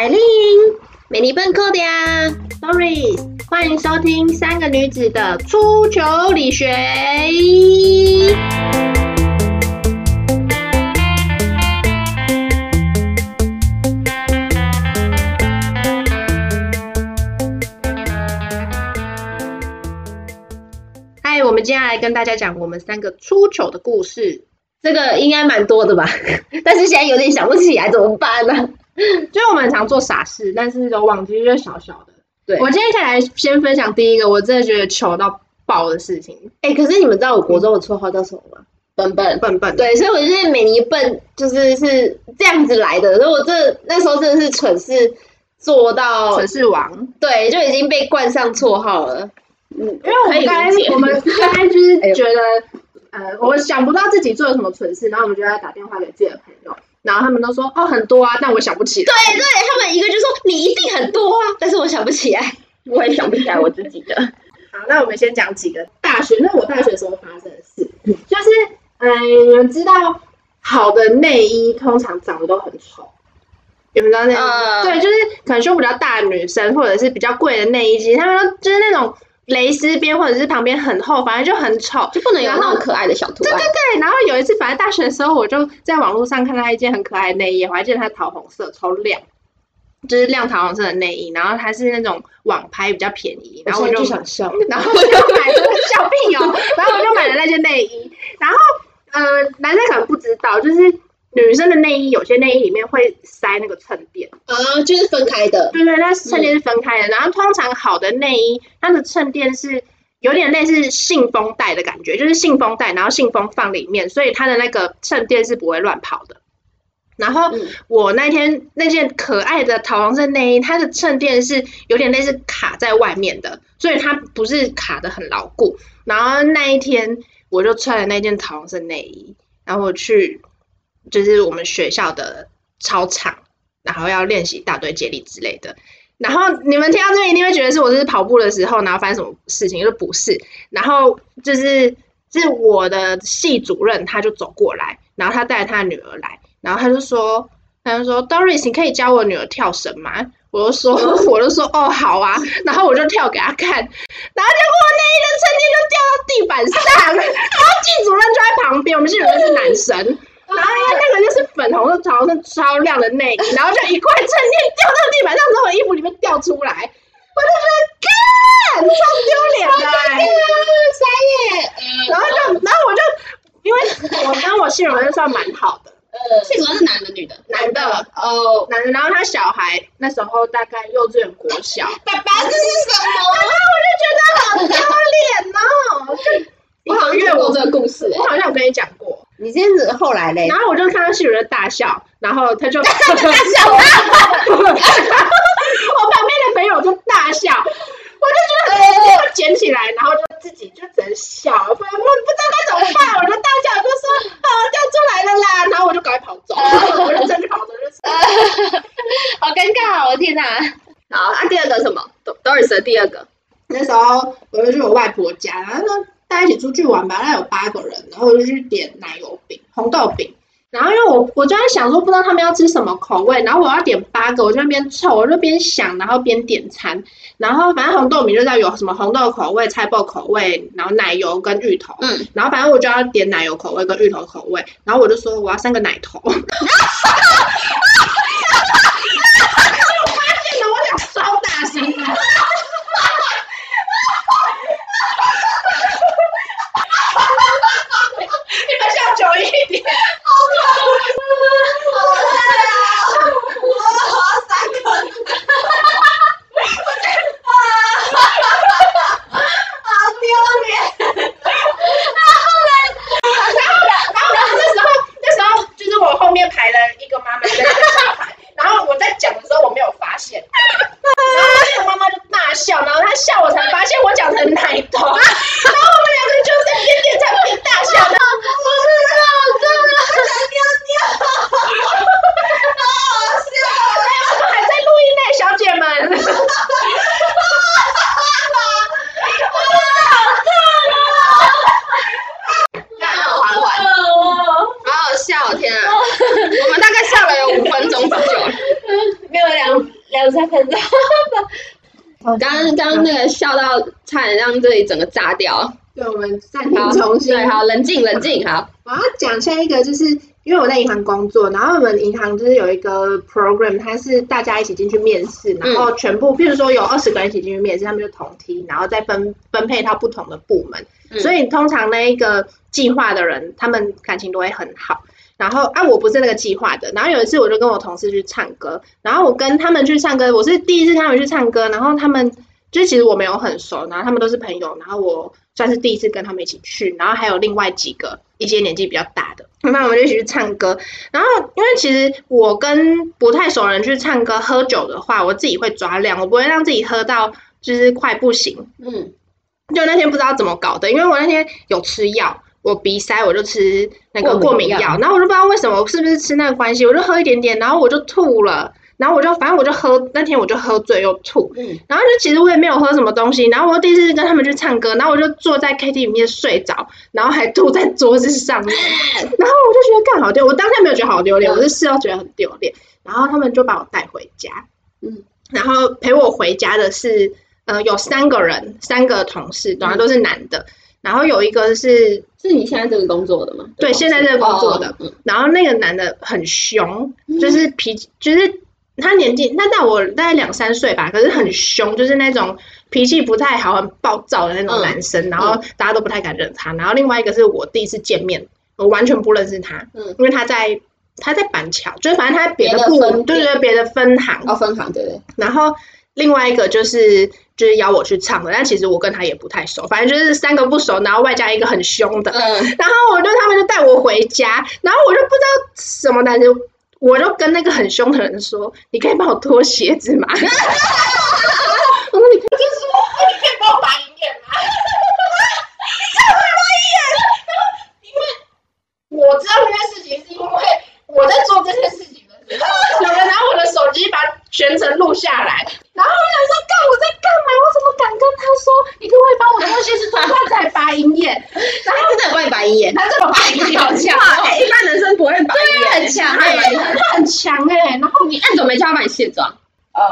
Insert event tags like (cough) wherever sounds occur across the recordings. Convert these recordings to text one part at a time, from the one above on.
海玲、美丽笨扣的呀，Doris，欢迎收听三个女子的出糗理学。嗨，我们接下来跟大家讲我们三个出糗的故事。这个应该蛮多的吧，(laughs) 但是现在有点想不起来，怎么办呢？(laughs) 就我们很常做傻事，但是都忘记，就小小的。对，我今天先来先分享第一个，我真的觉得糗到爆的事情。哎，可是你们知道我国中的绰号叫什么吗？笨笨笨笨。对，所以我觉得美妮笨就是是这样子来的。所以我这那时候真的是蠢事做到蠢事王，对，就已经被冠上绰号了。嗯，因为我们刚我们 (laughs) 刚才就是觉得。呃，我想不到自己做了什么蠢事，然后我们就要打电话给自己的朋友，然后他们都说哦很多啊，但我想不起来。对对，他们一个就说你一定很多啊，但是我想不起来，我也想不起来我自己的。(laughs) 好，那我们先讲几个大学，那我大学时候发生的事，就是嗯，你们知道好的内衣通常长得都很丑，有没有知道那？对，就是可能胸比较大的女生，或者是比较贵的内衣机，他们就是那种。蕾丝边或者是旁边很厚，反正就很丑，就不能有那种可爱的小图案。对对对，然后有一次，反正大学的时候，我就在网络上看到一件很可爱的内衣，我还记得它桃红色，超亮，就是亮桃红色的内衣，然后它是那种网拍比较便宜，然后我就想笑，(laughs) 然后我就买了小屁哦，然后我就买了那件内衣，然后呃，男生可能不知道，就是。女生的内衣有些内衣里面会塞那个衬垫，啊，就是分开的。对对，那衬垫是分开的。然后通常好的内衣，它的衬垫是有点类似信封袋的感觉，就是信封袋，然后信封放里面，所以它的那个衬垫是不会乱跑的。然后我那天那件可爱的桃红色内衣，它的衬垫是有点类似卡在外面的，所以它不是卡的很牢固。然后那一天我就穿了那件桃红色内衣，然后我去。就是我们学校的操场，然后要练习大队接力之类的。然后你们听到这边一定会觉得是我是跑步的时候，然后发生什么事情？就不是。然后就是是我的系主任，他就走过来，然后他带着他女儿来，然后他就说，他就说，Doris，你可以教我女儿跳绳吗？我就说，(laughs) 我就说，哦，好啊。然后我就跳给他看，然后结果那一个成绩就掉到地板上，然后系主任就在旁边，我们系主任是男生。然后因为那个就是粉红色、桃红色超亮的内衣，然后就一块衬垫掉到地板上从我，衣服里面掉出来，我就觉得，干，超丢脸的，傻眼。然后就，然后我就，因为我跟我信荣就算蛮好的，呃，性格是男的女的？男的，哦，男的。然后他小孩那时候大概幼稚园国小。爸爸这是什么？然后我就觉得好丢脸哦，就。我好像听过这个故事，我好像有跟你讲过。你这样子后来嘞？然后我就看到室友在大笑，然后他就 (laughs) 大笑啊！(laughs) 我旁边的朋友就大笑，我就觉得就捡起来，然后就自己就只能笑，不不不知道该怎么办，我就大笑，就说啊掉出来了啦！然后我就赶快跑走，(laughs) 我就真的跑走，就是好尴尬，我的天哪！好，啊，第二个什么？Doris 的第二个，那时候我就去我外婆家，然后说。大家一起出去玩吧，那有八个人，然后我就去点奶油饼、红豆饼。然后因为我我就在想说，不知道他们要吃什么口味，然后我要点八个，我就那边凑，我就边想，然后边点餐。然后反正红豆饼就知道有什么红豆口味、菜包口味，然后奶油跟芋头。嗯。然后反正我就要点奶油口味跟芋头口味。然后我就说我要三个奶头。(laughs) 哈哈哈哈哈！我发现了，我讲超大声。你们笑久一点，好可怕，好累啊我好三个，好丢脸。然后呢，然后呢，然后呢，那时候，那时候就是我后面排了一个妈妈跟一个小孩，然后我在讲的时候我没有发现，然后那个妈妈就大笑，然后她笑我才发现我讲成奶头，然后我们两个就在边点菜边大笑的。天啊！我们大概笑了有五分钟左右，没有两样才看到。刚刚刚刚那个笑到差点让这里整个炸掉。对，我们暂停，重新。对，好，冷静，冷静，好。我要讲下一个，就是因为我在银行工作，然后我们银行就是有一个 program，它是大家一起进去面试，然后全部，譬如说有二十个人一起进去面试，他们就同梯，然后再分分配到不同的部门，嗯所以通常那一个计划的人，他们感情都会很好。然后啊，我不是那个计划的。然后有一次，我就跟我同事去唱歌，然后我跟他们去唱歌，我是第一次他们去唱歌，然后他们就是其实我没有很熟，然后他们都是朋友，然后我算是第一次跟他们一起去，然后还有另外几个一些年纪比较大的，那我们就一起去唱歌。然后因为其实我跟不太熟的人去唱歌喝酒的话，我自己会抓量，我不会让自己喝到就是快不行。嗯就那天不知道怎么搞的，因为我那天有吃药，我鼻塞我就吃那个过敏药，然后我就不知道为什么，是不是吃那个关系，我就喝一点点，然后我就吐了，然后我就反正我就喝那天我就喝醉又吐，嗯，然后就其实我也没有喝什么东西，然后我第一次跟他们去唱歌，然后我就坐在 KTV 里面睡着，然后还吐在桌子上面，(laughs) 然后我就觉得干好丢，我当下没有觉得好丢脸，我是事后觉得很丢脸，然后他们就把我带回家，嗯，然后陪我回家的是呃有三个人，三个同事，当然都是男的，然后有一个是是你现在这个工作的吗？对现在这个工作的。然后那个男的很凶，就是脾气，就是他年纪他大我大概两三岁吧，可是很凶，就是那种脾气不太好、很暴躁的那种嗯男生，然后大家都不太敢惹他。然后另外一个是我第一次见面，我完全不认识他，嗯因为他在他在板桥，就是反正他在别的部，分店对对，别的分行。哦，分行对对，然后另外一个就是就是邀我去唱的，但其实我跟他也不太熟，反正就是三个不熟，然后外加一个很凶的。嗯，然后我就他们就带我回家，然后我就不知道什么男生，我就跟那个很凶的人说：“你可以帮我脱鞋子吗？” (laughs) 我说：“你可以就说，你可以帮我拔银眼吗？”你知道我拔银眼，因为我知道这件事情是因为我在做这件事情的时候，有人拿我的手机把全程录下来，然后我想说，干我在干嘛？我怎么敢跟他说？你可不可以帮我脱鞋子，脱他才拔银眼？(laughs) 然后真的很会白眼，他这个拔银眼好强哇，哦，哎一般男生不会白眼，很强哎哎他很强哎、然后你按怎么没叫他帮你卸妆？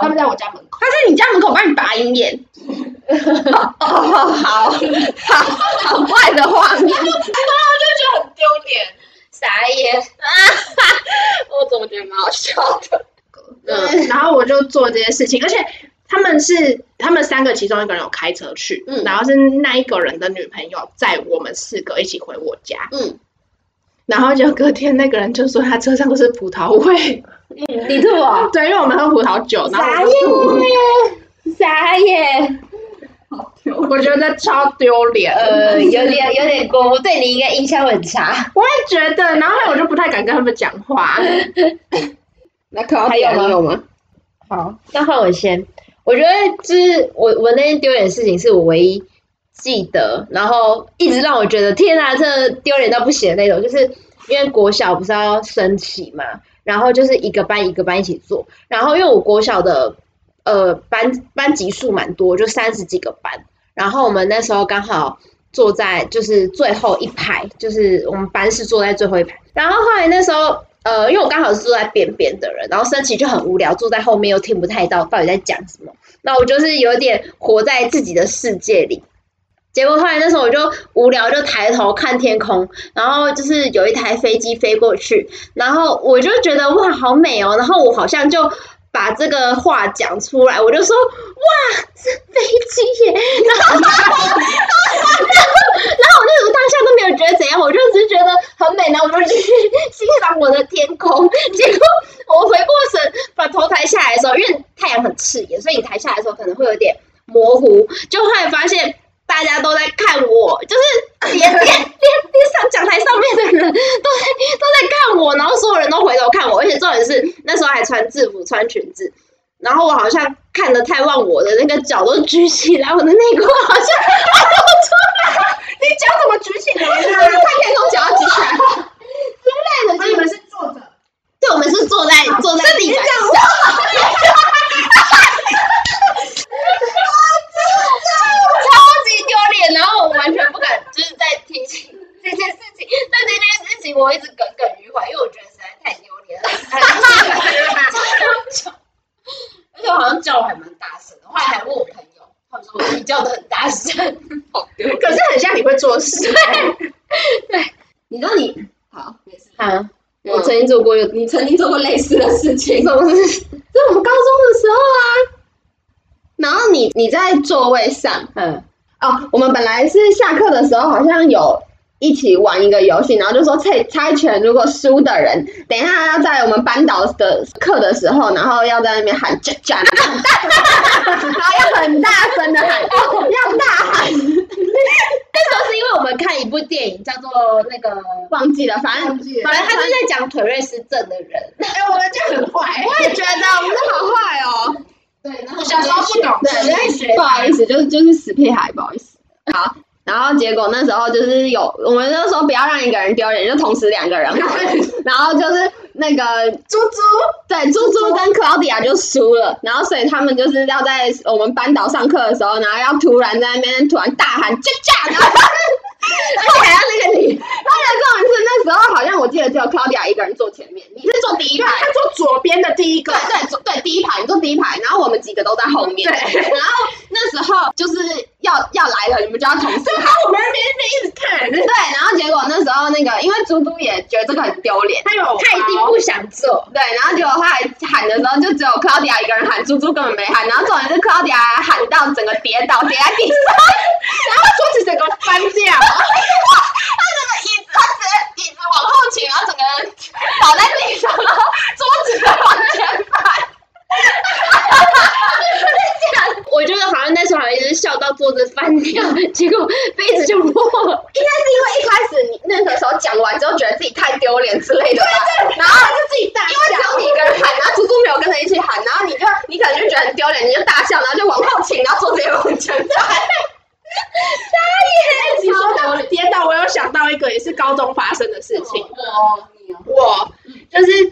他们在我家门口，他在你家门口帮你拔银眼。哦，好好好坏的画面，然后我就觉得很丢脸。傻眼，我怎么觉得蛮好笑的？嗯，然后我就做这些事情，而且他们是他们三个其中一个人有开车去，嗯然后是那一个人的女朋友载我们四个一起回我家，嗯，然后就隔天那个人就说他车上都是葡萄味，你吐哦，对，因为我们喝葡萄酒，然后傻我就吐眼，(laughs) 傻眼，我觉得超丢脸，呃，有点有点过，我对你应该印象很差。我也觉得，然后我就不太敢跟他们讲话，(laughs) 那可还有吗？有吗？好，那换我先。我觉得就是我我那天丢脸的事情是我唯一记得，然后一直让我觉得天啊，这丢脸到不行的那种，就是因为国小不是要升旗嘛，然后就是一个班一个班一起做，然后因为我国小的呃班班级数蛮多，就三十几个班，然后我们那时候刚好坐在就是最后一排，就是我们班是坐在最后一排，然后后来那时候。呃，因为我刚好是坐在边边的人，然后升旗就很无聊，坐在后面又听不太到到底在讲什么。那我就是有点活在自己的世界里。结果后来那时候我就无聊，就抬头看天空，然后就是有一台飞机飞过去，然后我就觉得哇，好美哦。然后我好像就把这个话讲出来，我就说哇，是飞机耶。然后，然后，然后我那时候当下都没有觉得怎样，我就只是觉得很美，然后我就去欣赏我的天空。结果我回过神，把头抬下来的时候，因为太阳很刺眼，所以你抬下来的时候可能会有点模糊。就后来发现大家都在看我，就是连连连连上讲台上面的人都在都在看我，然后所有人都回头看我，而且重点是那时候还穿制服、穿裙子。然后我好像看的太忘我的那个脚都举起来，我的内裤好像露出来，(laughs) 你脚怎么举起来呢？看天空脚要举起来，之类的，就你们是坐着。对，我们是坐在坐在地板上，超 (laughs) 级丢脸，然后我完全不敢就是在提起这件事情，但这件事情我一直耿耿于怀，因为我觉得实在太丢脸了，(laughs) 而且好像叫我还蛮大声的，后来还问我朋友，他们说我你叫的很大声，可是很像你会做事。你说你好，没事。啊！我曾经做过，你曾经做过类似的事情，什么事？(laughs) 在我们高中的时候啊。然后你你在座位上嗯，哦，我们本来是下课的时候好像有一起玩一个游戏，然后就说猜猜拳，如果输的人，等一下要在我们班导的课的时候，然后要在那边喊“战战”，(laughs) 然后要很大声的喊，要大喊，那时候是因为我们看一部电影叫做那个，忘记了，反正反正他就在讲腿瑞斯症的人，哎，我们就很坏。我也觉得我们好坏哦。对，然后我小时候不懂对，在学不好意思，就是就是死屁孩，不好意思。好，然后结果那时候就是有，我们就说不要让一个人丢脸，就同时两个人。(laughs) 然后就是那个猪猪，对猪猪跟 Claudia 就输了，然后所以他们就是要在我们班导上课的时候，然后要突然在那边突然大喊“加加”，然 (laughs) 后 (laughs) 而且还要那个你，而且重点是那时候好像我记得只有 Claudia 一个人坐前面，你是坐第一排。他坐左边的第一个对，对对第一排，你坐第一排，然后我们几个都在后面。对然后那时候就是要要来了，你们就要同时喊。我们那边一直看，对，然后结果那时候那个，因为猪猪也觉得这个很丢脸，他有他一定不想做，对，然后结果后来喊的时候，就只有 Claudia 一个人喊，猪猪根本没喊，然后重点是 Claudia 还喊到整个跌倒，跌在地上，然后桌子整个翻掉，(laughs) 他整个椅子，他直接椅子往后倾，然后整个人倒在地上，然后桌子在往前翻。(laughs) 我觉得好像那时候好像一直笑到桌子翻掉，结果杯子就破了。应该是因为一开始你那个时候讲完之后，觉得自己太丢脸之类的吧，然后就自己大因为只有你一个人喊，然后猪猪没有跟着一起喊，然后你就你可能就觉得很丢脸，你就大笑，然后就往后倾，然后桌子也往前翻。你说到跌倒，我有想到一个也是高中发生的事情。哦，我就是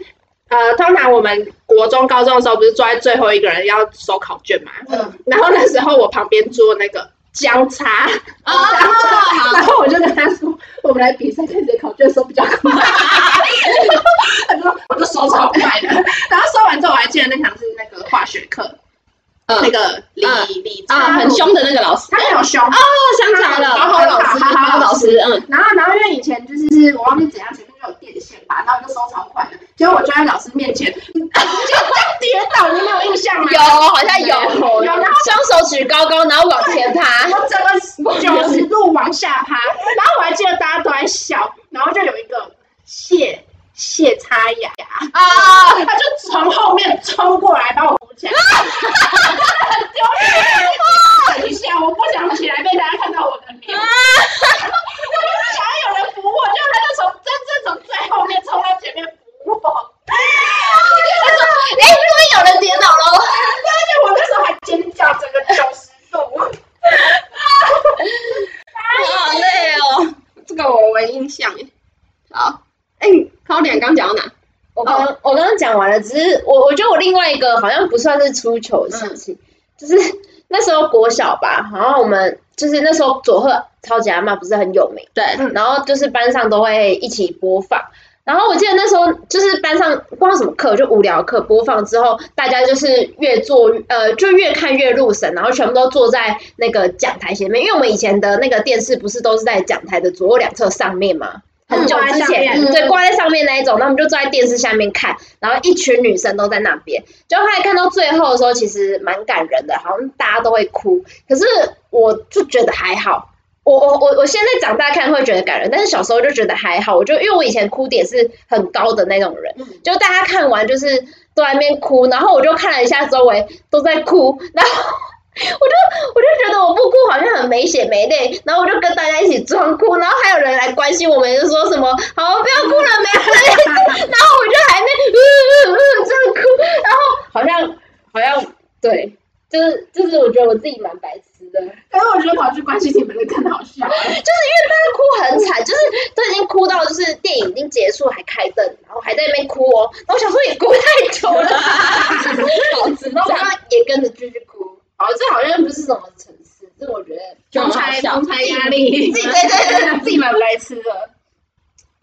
呃，通常我们国中、高中的时候，不是坐在最后一个人要收考卷嘛？嗯然后那时候我旁边坐那个姜叉，哦，好，(laughs) 然后我就跟他说，我们来比赛，看谁考卷收比较快。(laughs) 他说，我就收超快的。然后收完之后，我还记得那堂是那个化学课，嗯那个李李啊，很凶的那个老师，他很有凶。哦，想起来了，好好老师好好老师，嗯，然后，然后因为以前就是是我忘记怎样，前面就有电线吧，然后我就收超快的，结果我就在老师面前就这样跌倒，你没有印象吗？有，好像有，有然后双手举高高，然后往前爬。我整个九十度往下趴，然后我还记得大家都在笑，然后就有一个谢谢擦牙，啊，他就从后面冲过来把我扶起来，很丢脸，等一下，我不想起来被大家看到我的脸，(laughs) 我就是想要有人扶我，就他就从真正从最后面冲到前面扶我，哎，这边有人跌倒了。而且我那时候还尖叫，整个九十度。好累哦，这个我没印象耶。好，哎，考点刚讲到哪？我刚我刚刚讲完了，只是我我觉得我另外一个好像不算是出糗的事情，就是那时候国小吧，然后我们就是那时候佐贺超级阿妈不是很有名，对，然后就是班上都会一起播放。然后我记得那时候就是班上不知道什么课，就无聊课播放之后，大家就是越坐呃就越看越入神，然后全部都坐在那个讲台前面，因为我们以前的那个电视不是都是在讲台的左右两侧上面吗？很久之前，嗯对，挂在上面那一种，那我们就坐在电视下面看，然后一群女生都在那边，就后来看到最后的时候，其实蛮感人的，好像大家都会哭，可是我就觉得还好。我我我我现在长大看会觉得感人，但是小时候就觉得还好。我就因为我以前哭点是很高的那种人，就大家看完就是都在那边哭，然后我就看了一下周围都在哭，然后我 (laughs) 就我就觉得我不哭好像很没血没泪，然后我就跟大家一起装哭，然后还有人来关心我们，就说什么好不要哭了没事，然后我就还没嗯嗯嗯这样哭，然后好像好像对，就是就是我觉得我自己蛮白痴的。但是我觉得跑去关心你们的更好笑。就是因为大家哭很惨，就是都已经哭到就是电影已经结束还开灯，然后还在那边哭哦。然后我想说也哭太久了，(laughs) 然后也跟着继续哭。哦，这好像不是什么城市，这我觉得就很同才好笑同才压力，自己对对对，自己蛮白痴的。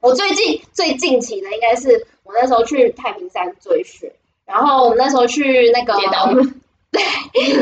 我最近最近期的应该是我那时候去太平山追雪，然后我们那时候去那个 (laughs) 对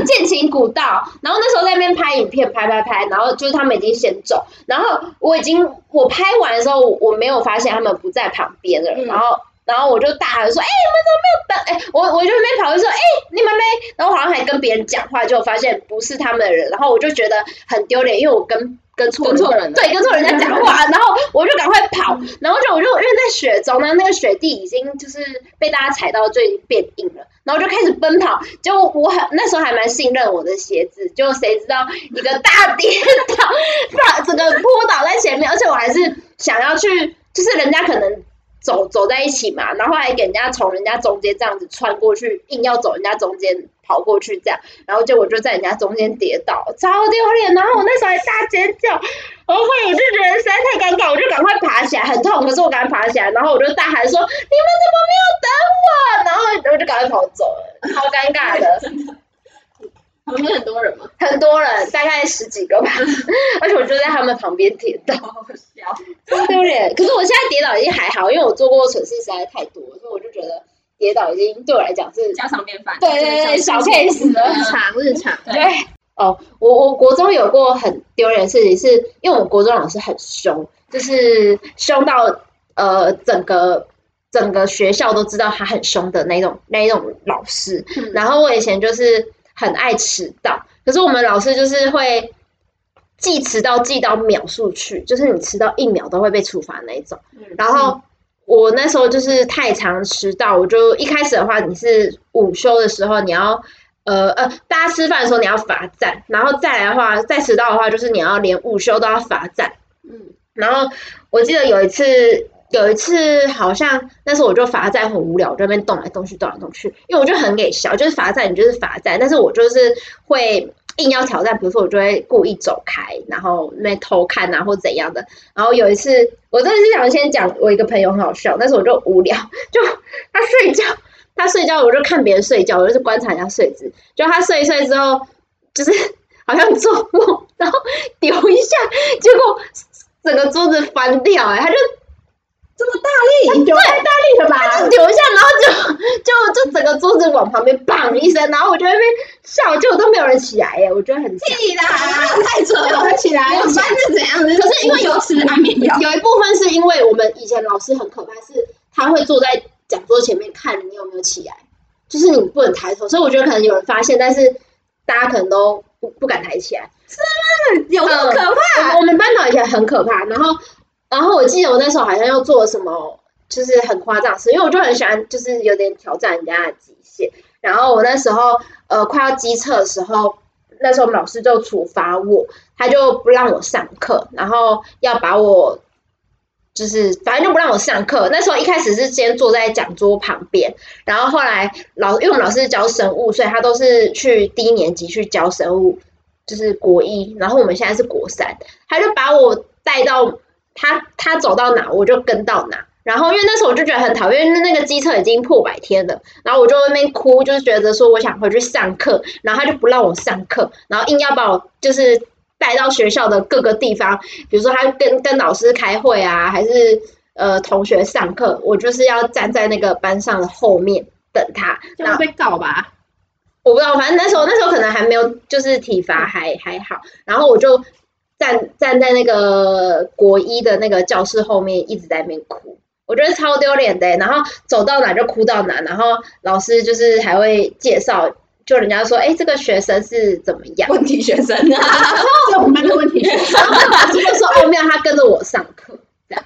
剑琴古道，然后那时候在那边拍影片，拍拍拍，然后就是他们已经先走，然后我已经我拍完的时候，我没有发现他们不在旁边了，嗯然后。然后我就大喊说：“哎、你们怎么没有等？哎、我我就没跑，就说：哎、你们嘞？然后好像还跟别人讲话，就发现不是他们的人，然后我就觉得很丢脸，因为我跟跟错跟人对，跟错人家讲话，然后我就赶快跑，然后就我就因为在雪中呢，那个雪地已经就是被大家踩到，就已经变硬了，然后就开始奔跑，结果我很那时候还蛮信任我的鞋子，结果谁知道一个大跌倒，(laughs) 把整个扑倒在前面，而且我还是想要去，就是人家可能。走走在一起嘛，然后还给人家从人家中间这样子穿过去，硬要走人家中间跑过去这样，然后结果就在人家中间跌倒，超丢脸。然后我那时候还大尖叫，然后我就觉得实在太尴尬，我就赶快爬起来，很痛，可是我赶快爬起来，然后我就大喊说：“你们怎么没有等我？”然后我就赶快跑走了，超尴尬的。旁边很多人吗？很多人，大概十几个吧，(laughs) 而且我就在他们旁边跌倒，好笑。超丢脸。可是我现在跌倒已经还好，因为我做过蠢事实在太多，所以我就觉得跌倒已经对我来讲是家常便饭。对对对小 case 了日常日常，对。哦，我我国中有过很丢人的事情，是因为我们国中老师很凶，就是凶到呃整个整个学校都知道他很凶的那种那一种老师。嗯然后我以前就是很爱迟到，可是我们老师就是会记迟到记到秒数去，就是你迟到一秒都会被处罚那一种。嗯然后我那时候就是太常迟到，我就一开始的话，你是午休的时候你要呃呃，大家吃饭的时候你要罚站，然后再来的话，再迟到的话，就是你要连午休都要罚站。嗯，然后我记得有一次，有一次好像那时候我就罚站很无聊，我就在那边动来动去，动来动去，因为我就很给笑，就是罚站你就是罚站，但是我就是会硬要挑战，比如说我就会故意走开，然后那边偷看啊或怎样的。然后有一次，我真的是想先讲我一个朋友很好笑，但是我就无聊，(laughs) 就他睡觉，他睡觉我就看别人睡觉，我就是观察一下睡姿，就他睡一睡之后，就是好像做梦，然后丢一下，结果整个桌子翻掉、哎，他就这么大力，对太大力了吧？他就丢一下，然后就就就整个桌子往旁边砰一声，然后我就在那边笑，结果都没有人起来、耶，我觉得很强。屁啦，太扯了，起来我们班是怎样的？可是因为有吃安眠药，有一部分是因为我们以前老师很可怕，是他会坐在讲桌前面看你有没有起来，就是你不能抬头，所以我觉得可能有人发现，但是大家可能都不不敢抬起来。有这么可怕？我我们班导以前很可怕，然后然后我记得我那时候好像又做了什么，就是很夸张的事，因为我就很喜欢，就是有点挑战人家的极限。然后我那时候呃快要机测的时候，那时候我们老师就处罚我，他就不让我上课，然后要把我。就是反正就不让我上课。那时候一开始是先坐在讲桌旁边，然后后来老因为我们老师教生物，所以他都是去低年级去教生物，就是国一，然后我们现在是国三，他就把我带到他他走到哪我就跟到哪。然后因为那时候我就觉得很讨厌，因为那个机车已经破百天了，然后我就在那边哭，就是觉得说我想回去上课，然后他就不让我上课，然后硬要把我就是带到学校的各个地方，比如说他跟跟老师开会啊，还是呃同学上课，我就是要站在那个班上的后面等他。这样被告吧？我不知道，反正那时候那时候可能还没有，就是体罚还还好，然后我就站站在那个国一的那个教室后面，一直在那边哭，我觉得超丢脸的欸。然后走到哪就哭到哪，然后老师就是还会介绍，就人家说，哎，这个学生是怎么样？问题学生啊，(laughs) 是我们班的问题。然后老师就说，哦，没有，他跟着我上课。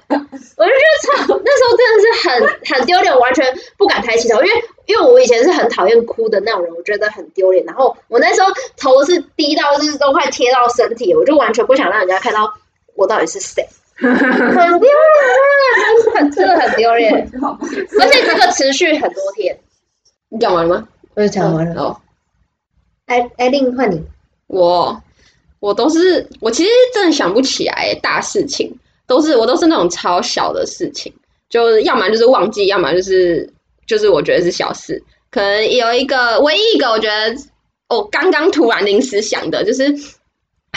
这样，我就觉得超那时候真的是很很丢脸，我完全不敢抬起头，因为因为我以前是很讨厌哭的那种人，我觉得很丢脸。然后我那时候头是低到就是都快贴到身体，我就完全不想让人家看到我到底是谁，很丢脸，很真的很丢脸，而且这个持续很多天。你讲完了吗？我就讲完了，哦，哎哎，另换你，我我都是我其实真的想不起来大事情，都是我都是那种超小的事情，就是要么就是忘记，要么就是就是我觉得是小事。可能有一个唯一一个我觉得我刚刚突然临时想的，就是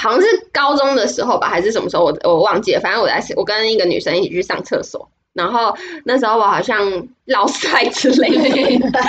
好像是高中的时候吧，还是什么时候我我忘记了，反正我在我跟一个女生一起去上厕所，然后那时候我好像落腮之类的，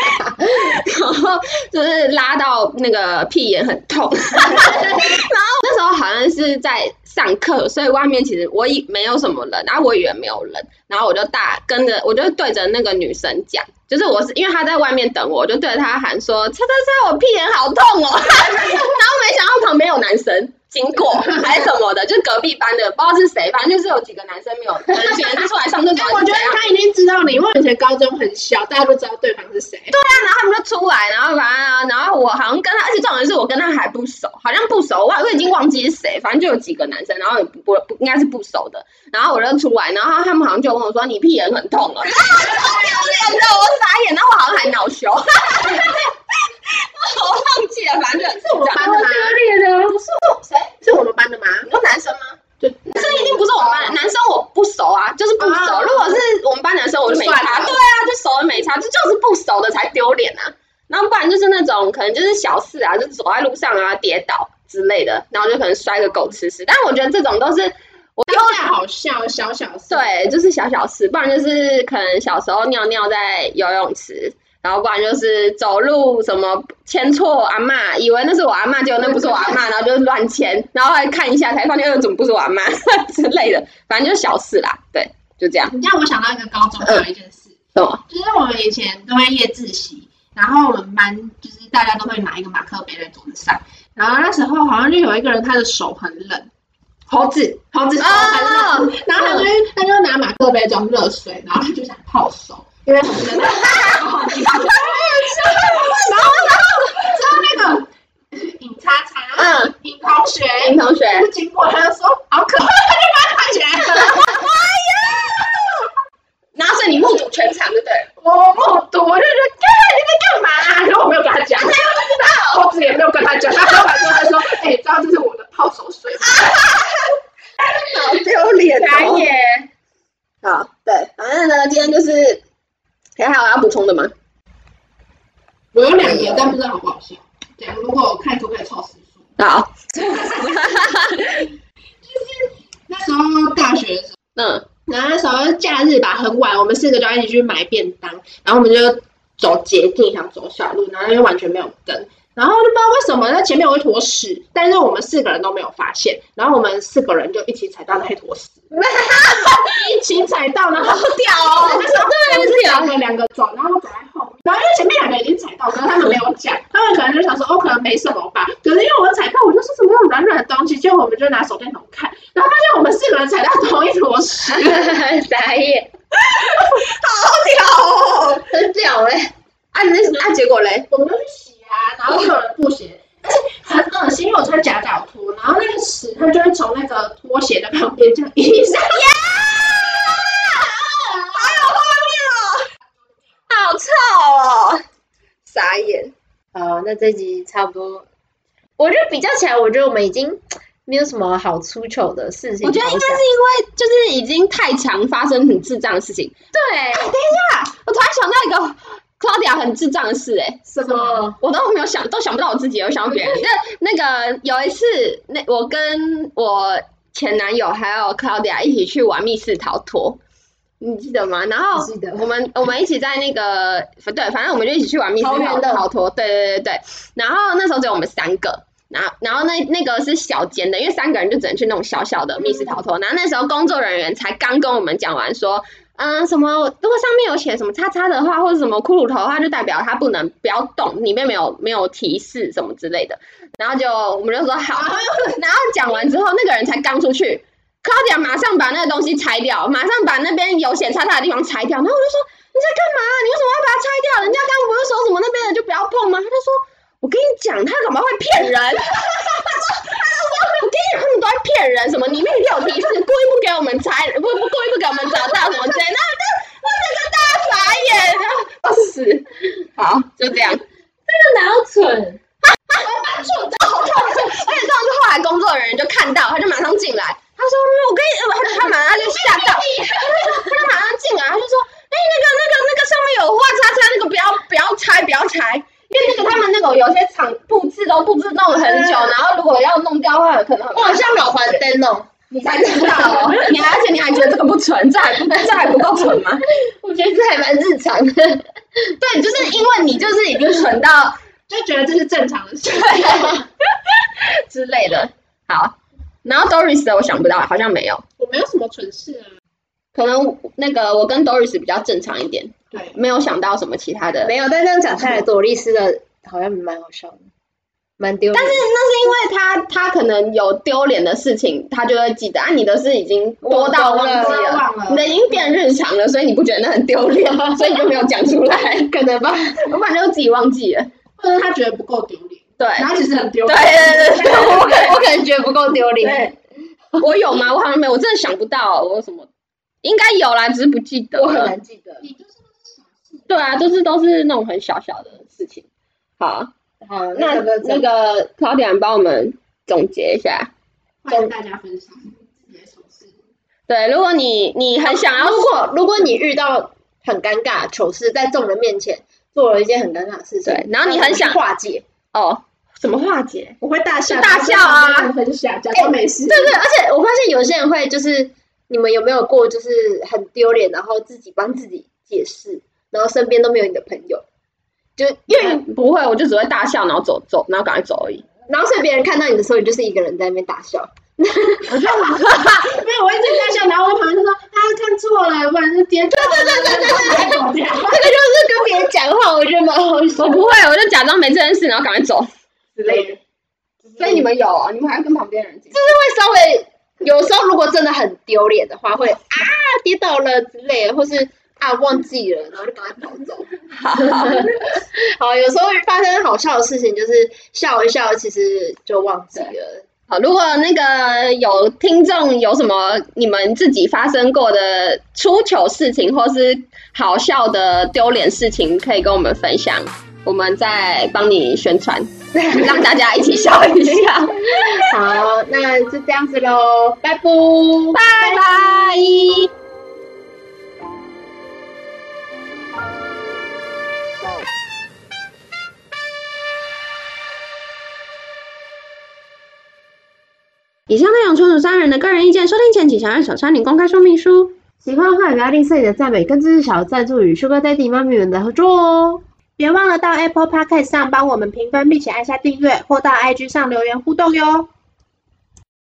然后就是拉到那个屁眼很痛，(laughs) 然后那时候好像是在上课，所以外面其实我以没有什么人，然后我以为没有人，然后我就大跟着，我就对着那个女生讲，就是我是因为她在外面等我，我就对着她喊说：“叉叉叉，我屁眼好痛哦！” (laughs) 然后没想到旁边有男生。经过 (laughs) 还是什么的，就是隔壁班的，不知道是谁，反正就是有几个男生没有，可能觉得出来上厕所。(laughs) 我觉得他已经知道你，因为以前高中很小，大家都知道对方是谁。对啊，然后他们就出来，然后反正，然后我好像跟他，而且重点是我跟他还不熟，好像不熟，我我已经忘记是谁，反正就有几个男生，然后也不不应该是不熟的，然后我就出来，然后他们好像就问我说：“你屁眼很痛了。”超丢脸的，我傻眼，然后我好像还恼羞。我忘记了，反正是我们班的吗？不是谁？是我们班的吗？你说男生吗？就男生一定不是我们班的，男生我不熟啊，就是不熟。如果是我们班男生，我就没差。对啊，就熟了没差，就就是不熟的才丢脸啊。然后不然就是那种可能就是小事啊，就走在路上啊跌倒之类的，然后就可能摔个狗吃屎。但我觉得这种都是我有点好笑，小小事。对，就是小小事，不然就是可能小时候尿尿在游泳池。然后不然就是走路什么牵错阿妈，以为那是我阿妈，结果那不是我阿妈，然后就乱牵，然后来看一下才发现，呃，怎么不是我阿妈 (laughs) 之类的，反正就是小事啦，对，就这样。你让我想到一个高中有一件事，什么？就是我们以前都会夜自习，然后我们班就是大家都会拿一个马克杯在桌子上，然后那时候好像就有一个人他的手很冷，猴子，猴子手很冷，然后他就他就拿马克杯装热水，然后他就想泡手。因为很冷，(laughs) 然后然后之后那个尹叉叉，嗯，尹同学，尹同学。经过，他就说好可怕，他就把他抬起来了。(laughs) 然后是你目睹全场，对不对？我目睹，我就说，干你在干嘛？然后我没有跟他讲，他又不知道，我也没有跟他讲，他后来说，他说，哎，知道这是我的泡手水，好丢脸哦！好，对，反正呢，今天就是。还有要补充的吗？我有两个，但不知道好不好笑。对，如果我看可不可以凑时数。好。(laughs) 就是那时候大学的时候，嗯，然后那时候假日吧，很晚，我们四个就一起去买便当，然后我们就走捷径，想走小路，然后又完全没有灯。然后就不知道为什么那前面有一坨屎，但是我们四个人都没有发现。然后我们四个人就一起踩到那坨屎，(laughs) 一起踩到，然后掉。那时候对，两个两个走，然后走在后面。然后因为前面两个已经踩到，可是他们没有讲，他们可能就想说哦，可能没什么吧。可是因为我们踩到，我就说怎么有软软的东西，结果我们就拿手电筒看，然后发现我们四个人踩到同一坨屎，傻眼，好屌哦，很屌 (laughs) 哎！啊，那啊，结果嘞，我们就去洗。啊，然后有人不鞋，而且很恶心，因为我穿夹脚拖，然后那个屎它就会从那个拖鞋的旁边这样一下，好有画面哦，好臭哦，傻眼。好，那这集差不多，我觉得比较起来，我觉得我们已经没有什么好出糗的事情。我觉得应该是因为就是已经太常发生很智障的事情。对，等一下，我突然想到一个。Claudia 很智障的事哎，什么？我都没有想，都想不到我自己，我想到别人。(laughs) 那那个有一次，那我跟我前男友还有 Claudia 一起去玩密室逃脱，你记得吗？然后我们我们一起在那个对，反正我们就一起去玩密室逃脱。对对对对。然后那时候只有我们三个，然后然后那那个是小间的，因为三个人就只能去那种小小的密室逃脱。然后那时候工作人员才刚跟我们讲完说。嗯，什么？如果上面有写什么叉叉的话，或者什么骷髅头的话，就代表它不能不要动，里面没有没有提示什么之类的。然后就我们就说好，然后讲完之后，那个人才刚出去差点马上把那个东西拆掉，马上把那边有写叉叉的地方拆掉。然后我就说你在干嘛？你为什么要把它拆掉？人家刚不是说什么那边的就不要碰吗？他就说我跟你讲，他干嘛会骗人？(laughs) 我跟你讲，他们都在骗人，什么里面一定有提示，故意不给我们猜，不不故意不给我们找到什么之类，那那那个大傻眼，要死！好，就这样，这个哪有蠢？哈哈，蛮蠢的，好痛！而且这样，就后来工作人员就看到，他就马上进来，他说：“我跟你，他他马上就吓到，他就马上进来，他就说：哎，那个那个那个上面有画叉叉，那个不要不要拆，不要拆。”因为那个他们那种有些场布置都布置弄了很久，然后如果要弄掉的话，可能好，像老环灯哦，你才知道哦，你还而且你还觉得这个不纯，这还不这还不够纯吗？(laughs) 我觉得这还蛮日常的。对，就是因为你就是已经蠢到就觉得这是正常的事。(laughs) 之类的。好，然后 Doris 的我想不到，好像没有，我没有什么蠢事啊。可能那个我跟 Doris 比较正常一点，对，没有想到什么其他的。没有，但这样讲下来，朵莉丝的好像蛮好笑的，蛮丢脸。但是那是因为他他可能有丢脸的事情，他就会记得啊。你的是已经多到忘记了，你的已经变日常了，所以你不觉得那很丢脸，(laughs) 所以你就没有讲出来。可能吧。我反正就自己忘记了。或者他觉得不够丢脸，对然后其实很丢脸。对对对，我可 (laughs) 我可能觉得不够丢脸。我有吗？我好像没有，我真的想不到我有什么，应该有啦，只是不记得我很。难记得。你就是小事。对啊，就是都是那种很小小的事情。好，好，那那那个 Claudia 帮我们总结一下。跟大家分享自己的糗事。对，如果你你很想要如果如果你遇到很尴尬糗事，在众人面前做了一件很尴尬的事情，对然后你很想化解，哦，怎么化解？我会大笑，大笑啊分享，假装没事。对对，而且我发现有些人会就是，你们有没有过就是很丢脸，然后自己帮自己解释，然后身边都没有你的朋友，就因为 (laughs) 不会，我就只会大笑，然后走走，然后赶快走而已。然后所以别人看到你的时候，你就是一个人在那边大笑，(laughs) 没有，我一直在大笑，然后我旁边就说他看错了，不然是颠倒了。对对对对对，走掉。这个就是跟别人讲话，我觉得蛮好笑我不会，我就假装没这件事，然后赶快走。之类的。所以你们有啊？你们还要跟旁边人讲？会稍微有时候如果真的很丢脸的话，会啊跌倒了之类的，或是啊忘记了，然后就赶快跑走。好，好有时候发生好笑的事情，就是笑一笑，其实就忘记了。好，如果那个有听众有什么你们自己发生过的出糗事情，或是好笑的丢脸事情，可以跟我们分享，我们再帮你宣传，(laughs) 让大家一起笑一下。好，那就这样子喽，拜拜。拜拜。以上内容纯属三人的个人意见，收听前请详阅小山林公开说明书。喜欢的话，不要吝啬你的赞美，跟支持小的赞助与 Sugar Daddy 妈咪们的合作哦。别忘了到 Apple Podcast 上帮我们评分，并且按下订阅，或到 IG 上留言互动哟。